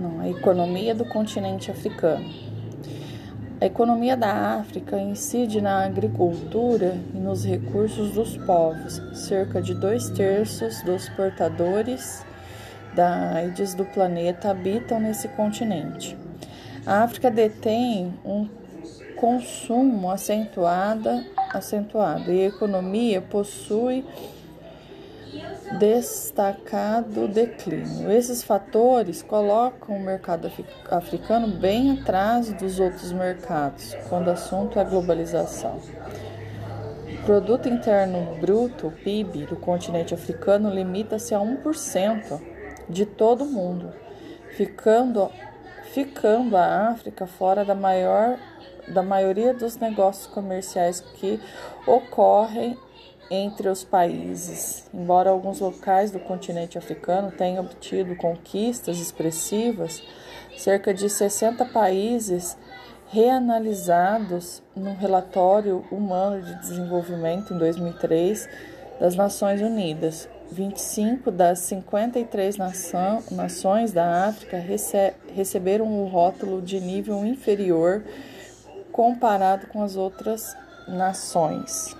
não, a economia do continente africano. A economia da África incide na agricultura e nos recursos dos povos. Cerca de dois terços dos portadores da AIDS do planeta habitam nesse continente. A África detém um consumo acentuada, acentuado e a economia possui destacado declínio. Esses fatores colocam o mercado africano bem atrás dos outros mercados, quando o assunto é globalização. Produto interno bruto, o PIB, do continente africano limita-se a 1% de todo o mundo, ficando, ficando a África fora da, maior, da maioria dos negócios comerciais que ocorrem entre os países. Embora alguns locais do continente africano tenham obtido conquistas expressivas, cerca de 60 países reanalisados no relatório humano de desenvolvimento em 2003 das Nações Unidas. 25 das 53 nação, nações da África rece, receberam o rótulo de nível inferior comparado com as outras nações.